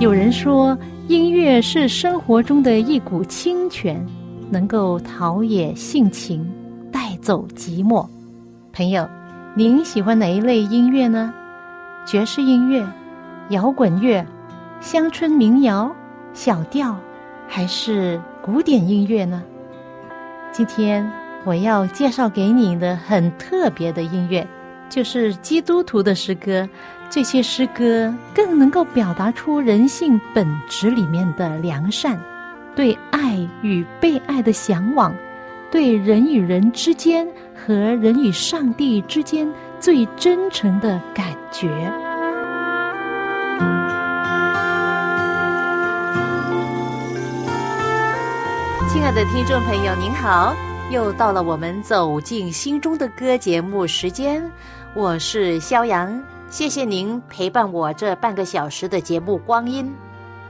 有人说，音乐是生活中的一股清泉，能够陶冶性情，带走寂寞。朋友，您喜欢哪一类音乐呢？爵士音乐、摇滚乐、乡村民谣、小调，还是古典音乐呢？今天我要介绍给你的很特别的音乐，就是基督徒的诗歌。这些诗歌更能够表达出人性本质里面的良善，对爱与被爱的向往，对人与人之间和人与上帝之间最真诚的感觉。亲爱的听众朋友，您好，又到了我们走进心中的歌节目时间，我是肖阳。谢谢您陪伴我这半个小时的节目光阴。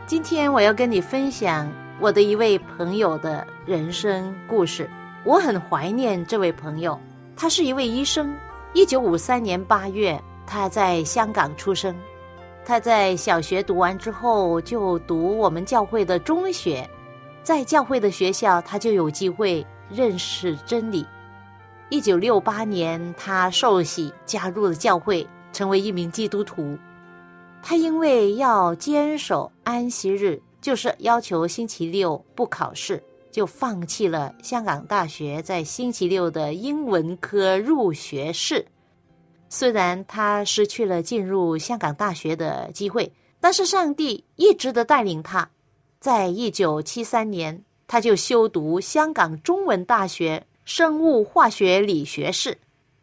今天我要跟你分享我的一位朋友的人生故事。我很怀念这位朋友，他是一位医生。一九五三年八月，他在香港出生。他在小学读完之后，就读我们教会的中学。在教会的学校，他就有机会认识真理。一九六八年，他受洗加入了教会。成为一名基督徒，他因为要坚守安息日，就是要求星期六不考试，就放弃了香港大学在星期六的英文科入学试。虽然他失去了进入香港大学的机会，但是上帝一直的带领他。在一九七三年，他就修读香港中文大学生物化学理学士，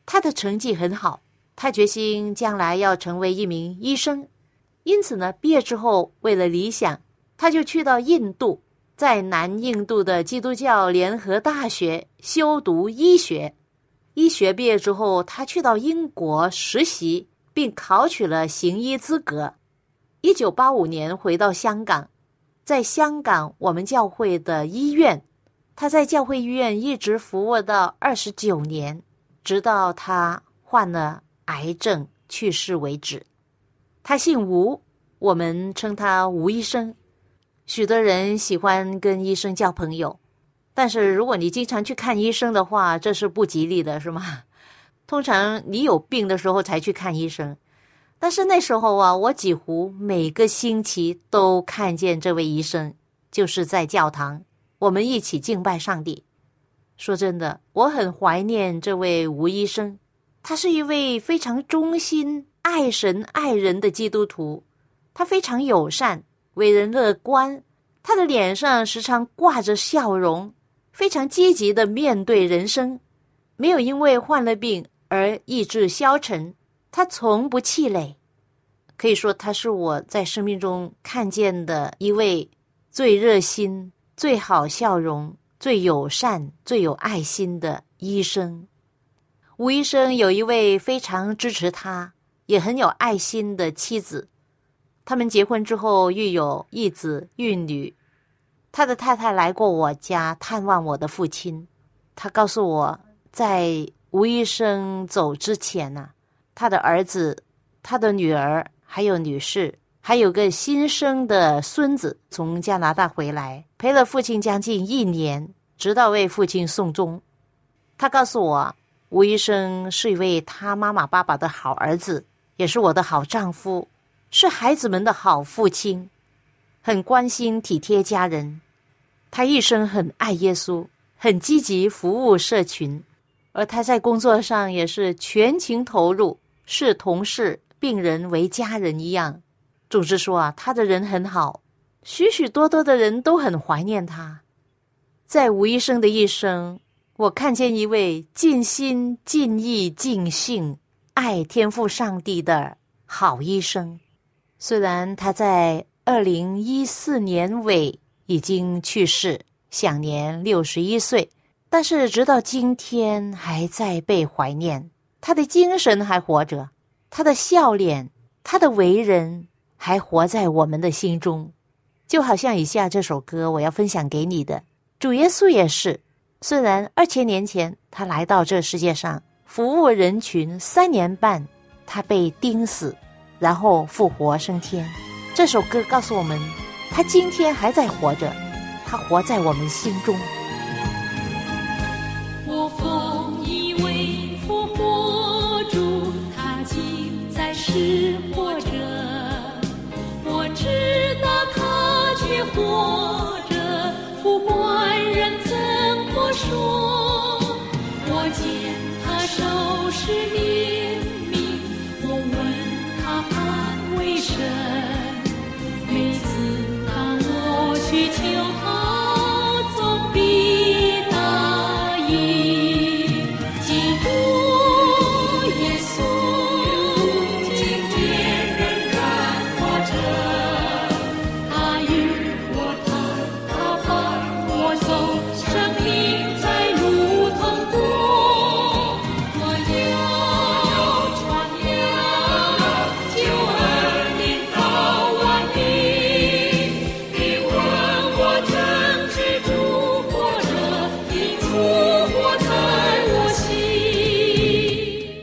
他的成绩很好。他决心将来要成为一名医生，因此呢，毕业之后为了理想，他就去到印度，在南印度的基督教联合大学修读医学。医学毕业之后，他去到英国实习，并考取了行医资格。一九八五年回到香港，在香港我们教会的医院，他在教会医院一直服务到二十九年，直到他患了。癌症去世为止，他姓吴，我们称他吴医生。许多人喜欢跟医生交朋友，但是如果你经常去看医生的话，这是不吉利的，是吗？通常你有病的时候才去看医生，但是那时候啊，我几乎每个星期都看见这位医生，就是在教堂，我们一起敬拜上帝。说真的，我很怀念这位吴医生。他是一位非常忠心、爱神爱人的基督徒，他非常友善，为人乐观，他的脸上时常挂着笑容，非常积极的面对人生，没有因为患了病而意志消沉，他从不气馁，可以说他是我在生命中看见的一位最热心、最好笑容、最友善、最有爱心的医生。吴医生有一位非常支持他、也很有爱心的妻子，他们结婚之后育有一子一女。他的太太来过我家探望我的父亲，他告诉我在吴医生走之前呢，他的儿子、他的女儿还有女士，还有个新生的孙子从加拿大回来，陪了父亲将近一年，直到为父亲送终。他告诉我。吴医生是一位他妈妈、爸爸的好儿子，也是我的好丈夫，是孩子们的好父亲，很关心体贴家人。他一生很爱耶稣，很积极服务社群，而他在工作上也是全情投入，视同事、病人为家人一样。总之说啊，他的人很好，许许多多的人都很怀念他。在吴医生的一生。我看见一位尽心尽意尽性爱天赋上帝的好医生，虽然他在二零一四年尾已经去世，享年六十一岁，但是直到今天还在被怀念。他的精神还活着，他的笑脸，他的为人还活在我们的心中。就好像以下这首歌我要分享给你的，主耶稣也是。虽然二千年前他来到这世界上服务人群三年半，他被钉死，然后复活升天。这首歌告诉我们，他今天还在活着，他活在我们心中。是活着。我知道他却活着，不管人怎么说。我见他收拾秘密，我问他安慰神。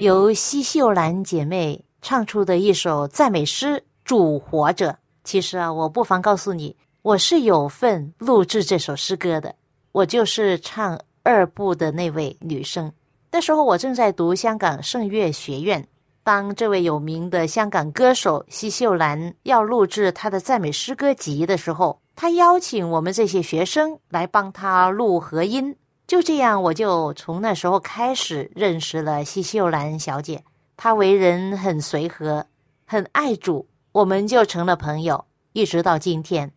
由西秀兰姐妹唱出的一首赞美诗《主活着》。其实啊，我不妨告诉你，我是有份录制这首诗歌的，我就是唱二部的那位女生。那时候我正在读香港圣乐学院，当这位有名的香港歌手西秀兰要录制她的赞美诗歌集的时候，她邀请我们这些学生来帮她录和音。就这样，我就从那时候开始认识了西秀兰小姐。她为人很随和，很爱主，我们就成了朋友，一直到今天。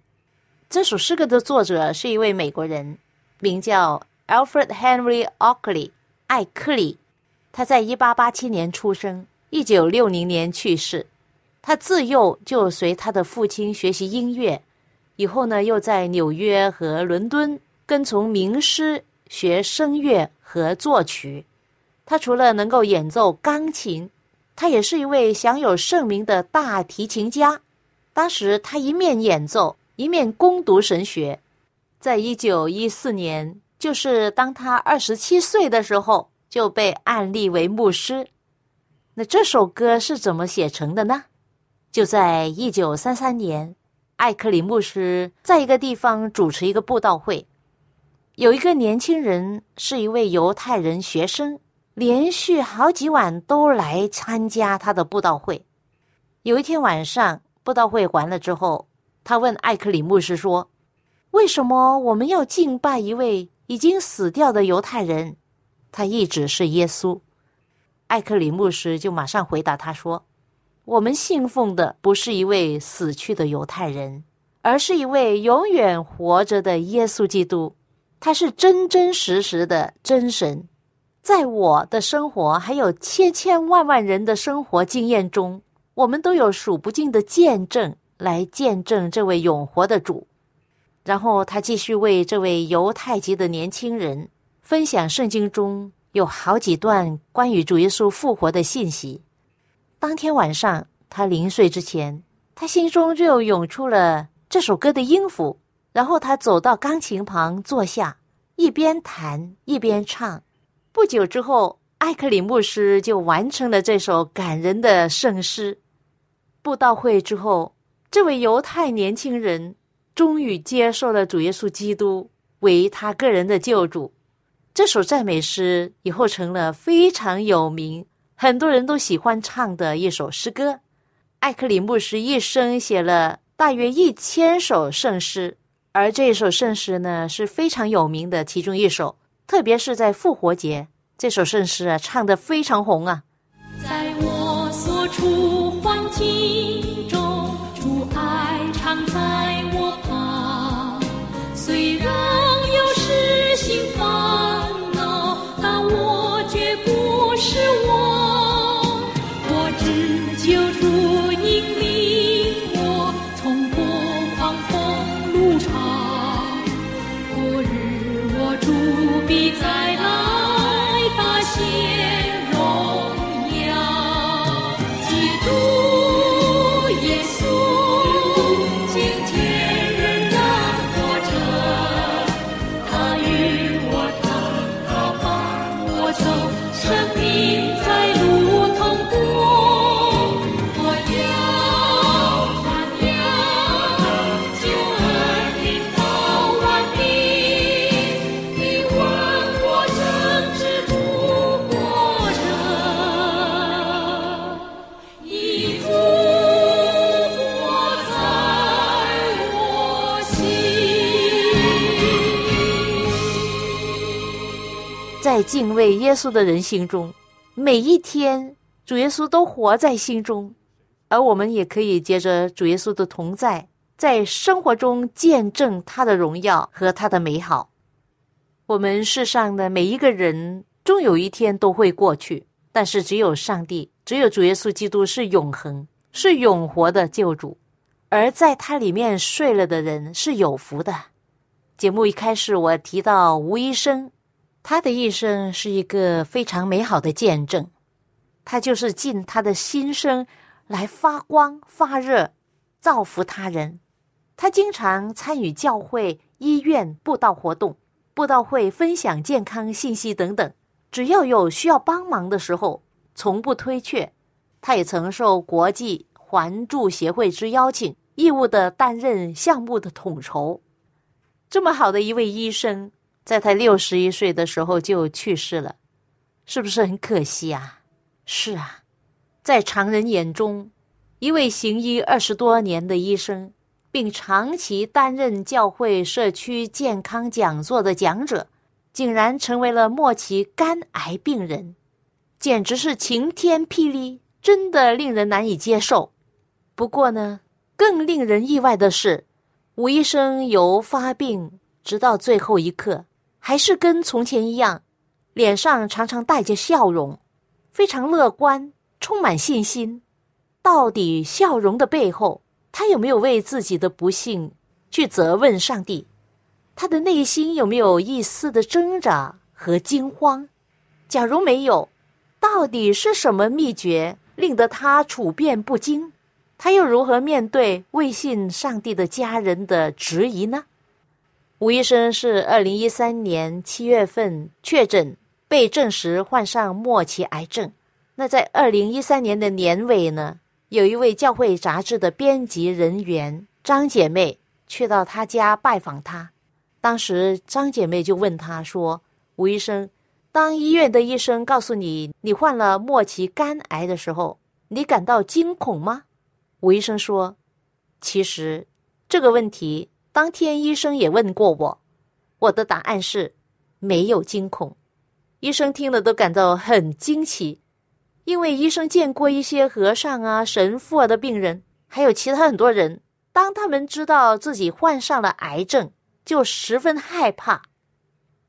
这首诗歌的作者是一位美国人，名叫 Alfred Henry Oakley 艾克里。他在一八八七年出生，一九六零年去世。他自幼就随他的父亲学习音乐，以后呢，又在纽约和伦敦跟从名师学声乐和作曲。他除了能够演奏钢琴，他也是一位享有盛名的大提琴家。当时他一面演奏，一面攻读神学。在一九一四年，就是当他二十七岁的时候，就被案立为牧师。那这首歌是怎么写成的呢？就在一九三三年，艾克里牧师在一个地方主持一个布道会，有一个年轻人是一位犹太人学生，连续好几晚都来参加他的布道会。有一天晚上，布道会完了之后，他问艾克里牧师说：“为什么我们要敬拜一位已经死掉的犹太人？他一直是耶稣。”艾克里牧师就马上回答他说：“我们信奉的不是一位死去的犹太人，而是一位永远活着的耶稣基督。他是真真实实的真神。在我的生活，还有千千万万人的生活经验中，我们都有数不尽的见证来见证这位永活的主。”然后他继续为这位犹太籍的年轻人分享圣经中有好几段关于主耶稣复活的信息。当天晚上，他临睡之前，他心中就涌出了这首歌的音符。然后他走到钢琴旁坐下，一边弹一边唱。不久之后，艾克里牧师就完成了这首感人的圣诗。布道会之后，这位犹太年轻人终于接受了主耶稣基督为他个人的救主。这首赞美诗以后成了非常有名、很多人都喜欢唱的一首诗歌。艾克里牧师一生写了大约一千首圣诗，而这首圣诗呢是非常有名的其中一首，特别是在复活节，这首圣诗啊唱的非常红啊。给耶稣的人心中，每一天主耶稣都活在心中，而我们也可以借着主耶稣的同在，在生活中见证他的荣耀和他的美好。我们世上的每一个人，终有一天都会过去，但是只有上帝，只有主耶稣基督是永恒、是永活的救主，而在他里面睡了的人是有福的。节目一开始，我提到吴医生。他的一生是一个非常美好的见证，他就是尽他的心声来发光发热，造福他人。他经常参与教会、医院布道活动，布道会分享健康信息等等。只要有需要帮忙的时候，从不推却。他也曾受国际环助协会之邀请，义务的担任项目的统筹。这么好的一位医生。在他六十一岁的时候就去世了，是不是很可惜啊？是啊，在常人眼中，一位行医二十多年的医生，并长期担任教会社区健康讲座的讲者，竟然成为了末期肝癌病人，简直是晴天霹雳，真的令人难以接受。不过呢，更令人意外的是，吴医生由发病直到最后一刻。还是跟从前一样，脸上常常带着笑容，非常乐观，充满信心。到底笑容的背后，他有没有为自己的不幸去责问上帝？他的内心有没有一丝的挣扎和惊慌？假如没有，到底是什么秘诀令得他处变不惊？他又如何面对未信上帝的家人的质疑呢？吴医生是二零一三年七月份确诊，被证实患上末期癌症。那在二零一三年的年尾呢，有一位教会杂志的编辑人员张姐妹去到他家拜访他。当时张姐妹就问他说：“吴医生，当医院的医生告诉你你患了末期肝癌的时候，你感到惊恐吗？”吴医生说：“其实这个问题。”当天医生也问过我，我的答案是没有惊恐。医生听了都感到很惊奇，因为医生见过一些和尚啊、神父啊的病人，还有其他很多人，当他们知道自己患上了癌症，就十分害怕。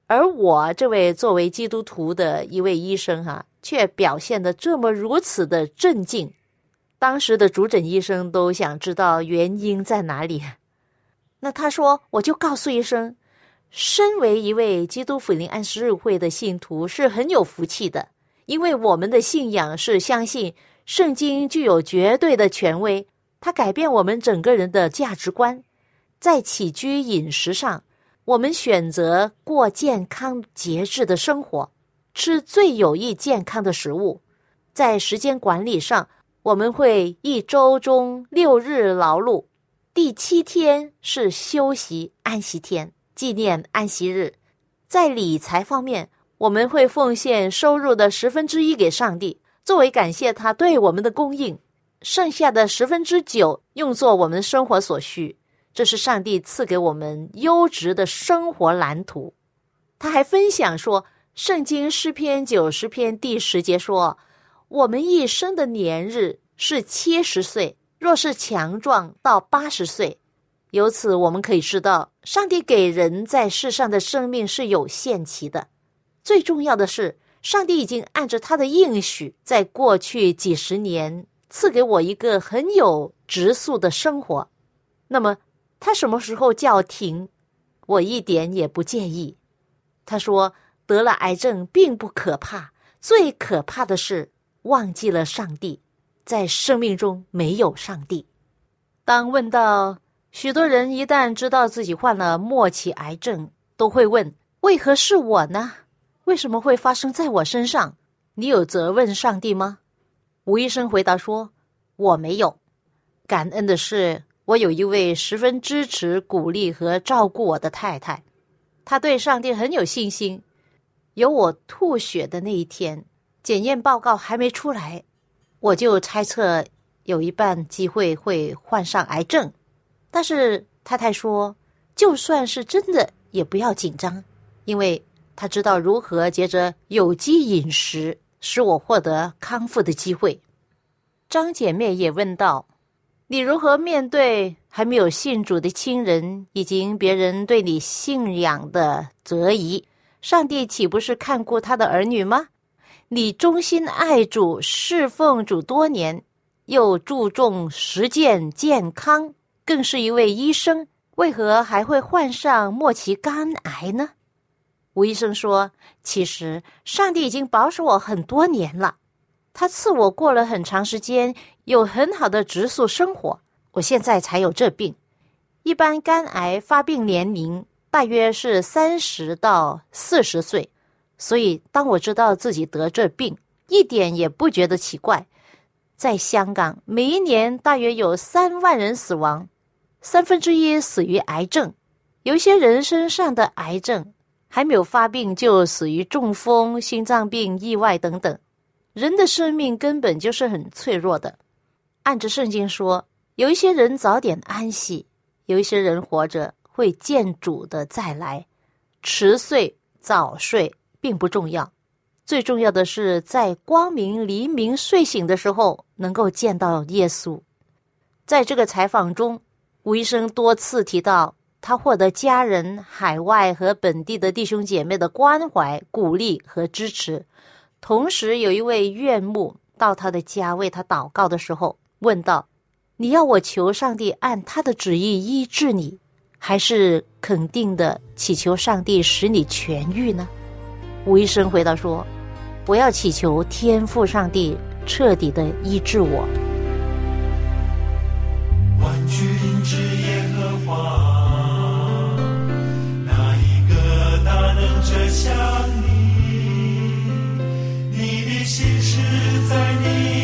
而我这位作为基督徒的一位医生哈，却表现的这么如此的镇静。当时的主诊医生都想知道原因在哪里。那他说，我就告诉医生，身为一位基督福临安息日会的信徒是很有福气的，因为我们的信仰是相信圣经具有绝对的权威，它改变我们整个人的价值观。在起居饮食上，我们选择过健康节制的生活，吃最有益健康的食物。在时间管理上，我们会一周中六日劳碌。第七天是休息安息天，纪念安息日。在理财方面，我们会奉献收入的十分之一给上帝，作为感谢他对我们的供应。剩下的十分之九用作我们生活所需。这是上帝赐给我们优质的生活蓝图。他还分享说，《圣经诗篇》九十篇第十节说：“我们一生的年日是七十岁。”若是强壮到八十岁，由此我们可以知道，上帝给人在世上的生命是有限期的。最重要的是，上帝已经按着他的应许，在过去几十年赐给我一个很有质素的生活。那么，他什么时候叫停，我一点也不介意。他说，得了癌症并不可怕，最可怕的是忘记了上帝。在生命中没有上帝。当问到许多人一旦知道自己患了末期癌症，都会问：为何是我呢？为什么会发生在我身上？你有责问上帝吗？吴医生回答说：我没有。感恩的是，我有一位十分支持、鼓励和照顾我的太太，她对上帝很有信心。有我吐血的那一天，检验报告还没出来。我就猜测有一半机会会患上癌症，但是太太说，就算是真的也不要紧张，因为她知道如何借着有机饮食使我获得康复的机会。张姐妹也问道：“你如何面对还没有信主的亲人，以及别人对你信仰的质疑？上帝岂不是看顾他的儿女吗？你忠心爱主，侍奉主多年，又注重实践健康，更是一位医生，为何还会患上末期肝癌呢？”吴医生说：“其实上帝已经保守我很多年了。”他赐我过了很长时间，有很好的植素生活，我现在才有这病。一般肝癌发病年龄大约是三十到四十岁，所以当我知道自己得这病，一点也不觉得奇怪。在香港，每一年大约有三万人死亡，三分之一死于癌症，有一些人身上的癌症还没有发病就死于中风、心脏病、意外等等。人的生命根本就是很脆弱的。按着圣经说，有一些人早点安息，有一些人活着会见主的再来。迟睡早睡并不重要，最重要的是在光明黎明睡醒的时候能够见到耶稣。在这个采访中，吴医生多次提到他获得家人、海外和本地的弟兄姐妹的关怀、鼓励和支持。同时，有一位岳母到他的家为他祷告的时候，问道：“你要我求上帝按他的旨意医治你，还是肯定的祈求上帝使你痊愈呢？”吴医生回答说：“我要祈求天父上帝彻底的医治我。”，心事在你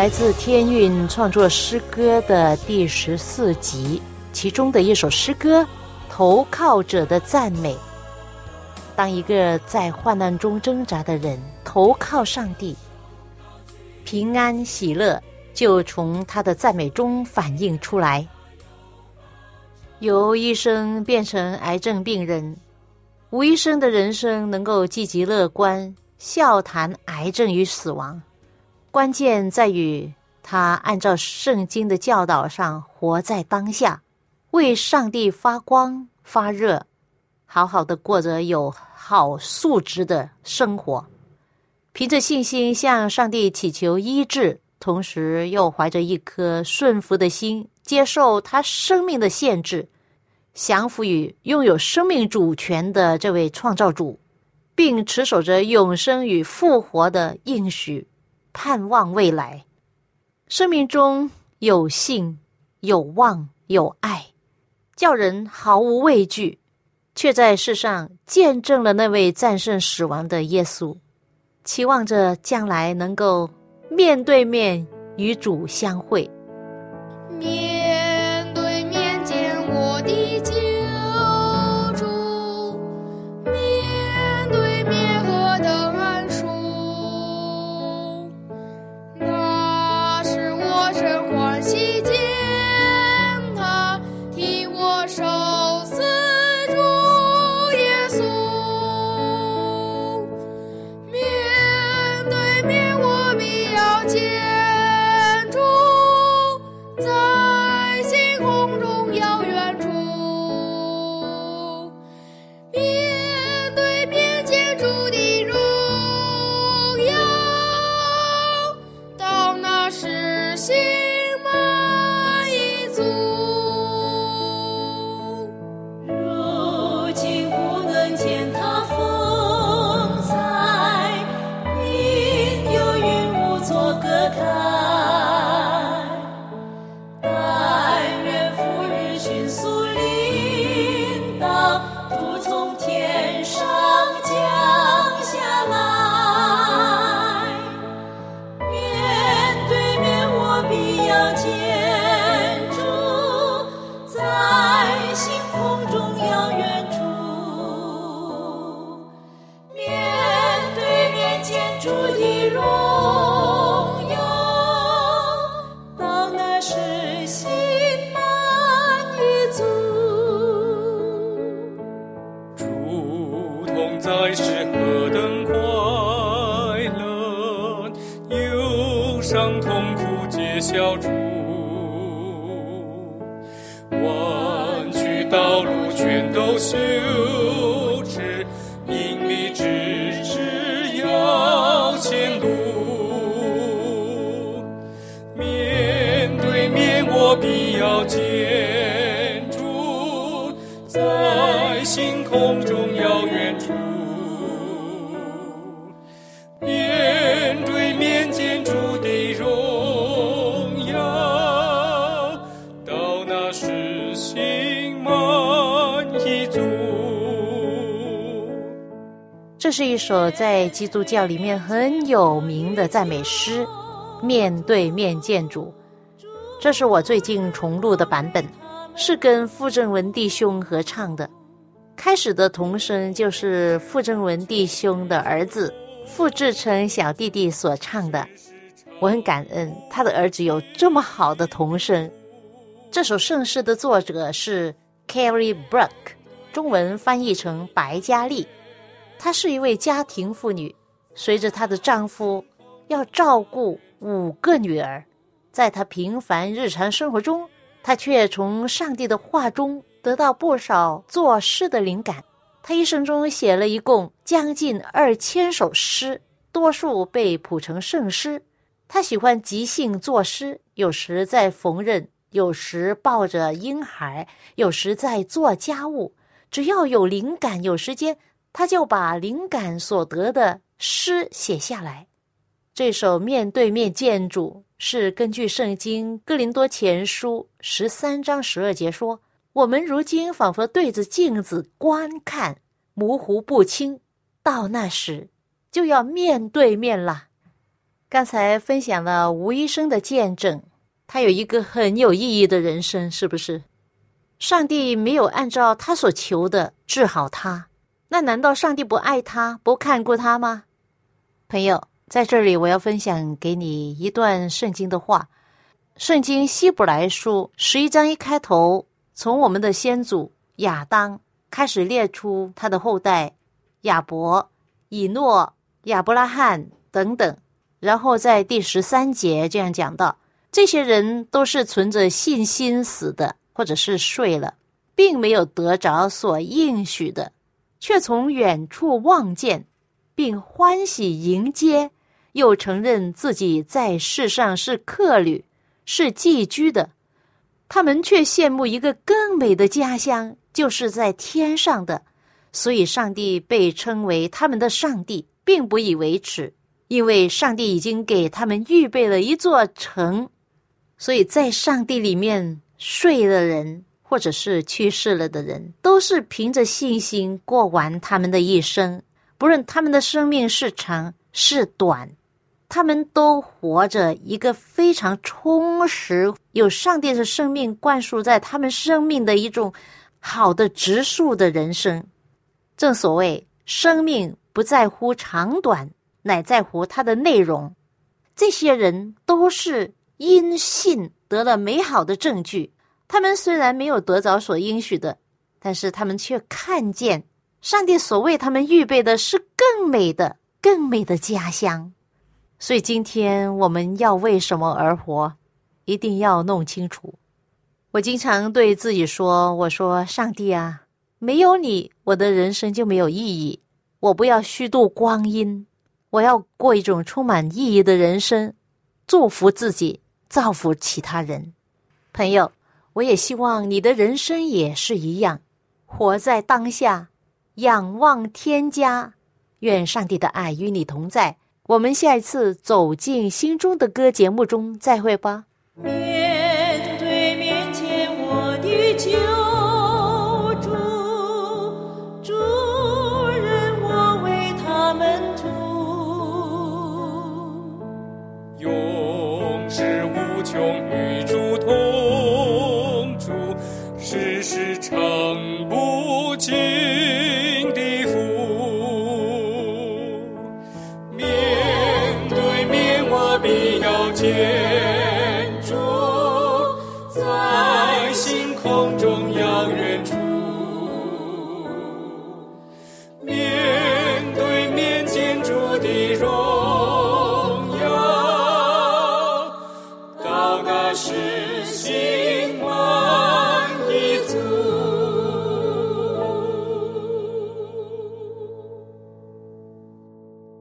来自天韵创作诗歌的第十四集，其中的一首诗歌《投靠者的赞美》。当一个在患难中挣扎的人投靠上帝，平安喜乐就从他的赞美中反映出来。由医生变成癌症病人，吴医生的人生能够积极乐观，笑谈癌症与死亡。关键在于他按照圣经的教导上活在当下，为上帝发光发热，好好的过着有好素质的生活。凭着信心向上帝祈求医治，同时又怀着一颗顺服的心。接受他生命的限制，降服于拥有生命主权的这位创造主，并持守着永生与复活的应许，盼望未来。生命中有信、有望、有爱，叫人毫无畏惧，却在世上见证了那位战胜死亡的耶稣，期望着将来能够面对面与主相会。消除。首在基督教里面很有名的赞美诗，《面对面见主》。这是我最近重录的版本，是跟傅正文弟兄合唱的。开始的童声就是傅正文弟兄的儿子傅志成小弟弟所唱的。我很感恩他的儿子有这么好的童声。这首圣诗的作者是 Carrie Brook，中文翻译成白嘉丽。她是一位家庭妇女，随着她的丈夫要照顾五个女儿，在她平凡日常生活中，她却从上帝的话中得到不少作诗的灵感。她一生中写了一共将近二千首诗，多数被谱成圣诗。她喜欢即兴作诗，有时在缝纫，有时抱着婴孩，有时在做家务。只要有灵感，有时间。他就把灵感所得的诗写下来。这首《面对面见主》是根据《圣经·哥林多前书》十三章十二节说：“我们如今仿佛对着镜子观看，模糊不清，到那时就要面对面了。”刚才分享了吴医生的见证，他有一个很有意义的人生，是不是？上帝没有按照他所求的治好他，那难道上帝不爱他、不看顾他吗？朋友，在这里我要分享给你一段圣经的话，《圣经希伯来书》十一章一开头，从我们的先祖亚当开始列出他的后代亚伯、以诺、亚伯拉罕等等，然后在第十三节这样讲到，这些人都是存着信心死的。或者是睡了，并没有得着所应许的，却从远处望见，并欢喜迎接，又承认自己在世上是客旅，是寄居的。他们却羡慕一个更美的家乡，就是在天上的。所以，上帝被称为他们的上帝，并不以为耻，因为上帝已经给他们预备了一座城。所以在上帝里面。睡的人，或者是去世了的人，都是凭着信心过完他们的一生。不论他们的生命是长是短，他们都活着一个非常充实、有上帝的生命灌输在他们生命的一种好的植树的人生。正所谓，生命不在乎长短，乃在乎它的内容。这些人都是因信。得了美好的证据，他们虽然没有得着所应许的，但是他们却看见上帝所为他们预备的是更美的、更美的家乡。所以今天我们要为什么而活，一定要弄清楚。我经常对自己说：“我说，上帝啊，没有你，我的人生就没有意义。我不要虚度光阴，我要过一种充满意义的人生，祝福自己。”造福其他人，朋友，我也希望你的人生也是一样，活在当下，仰望天家。愿上帝的爱与你同在。我们下一次走进心中的歌节目中再会吧。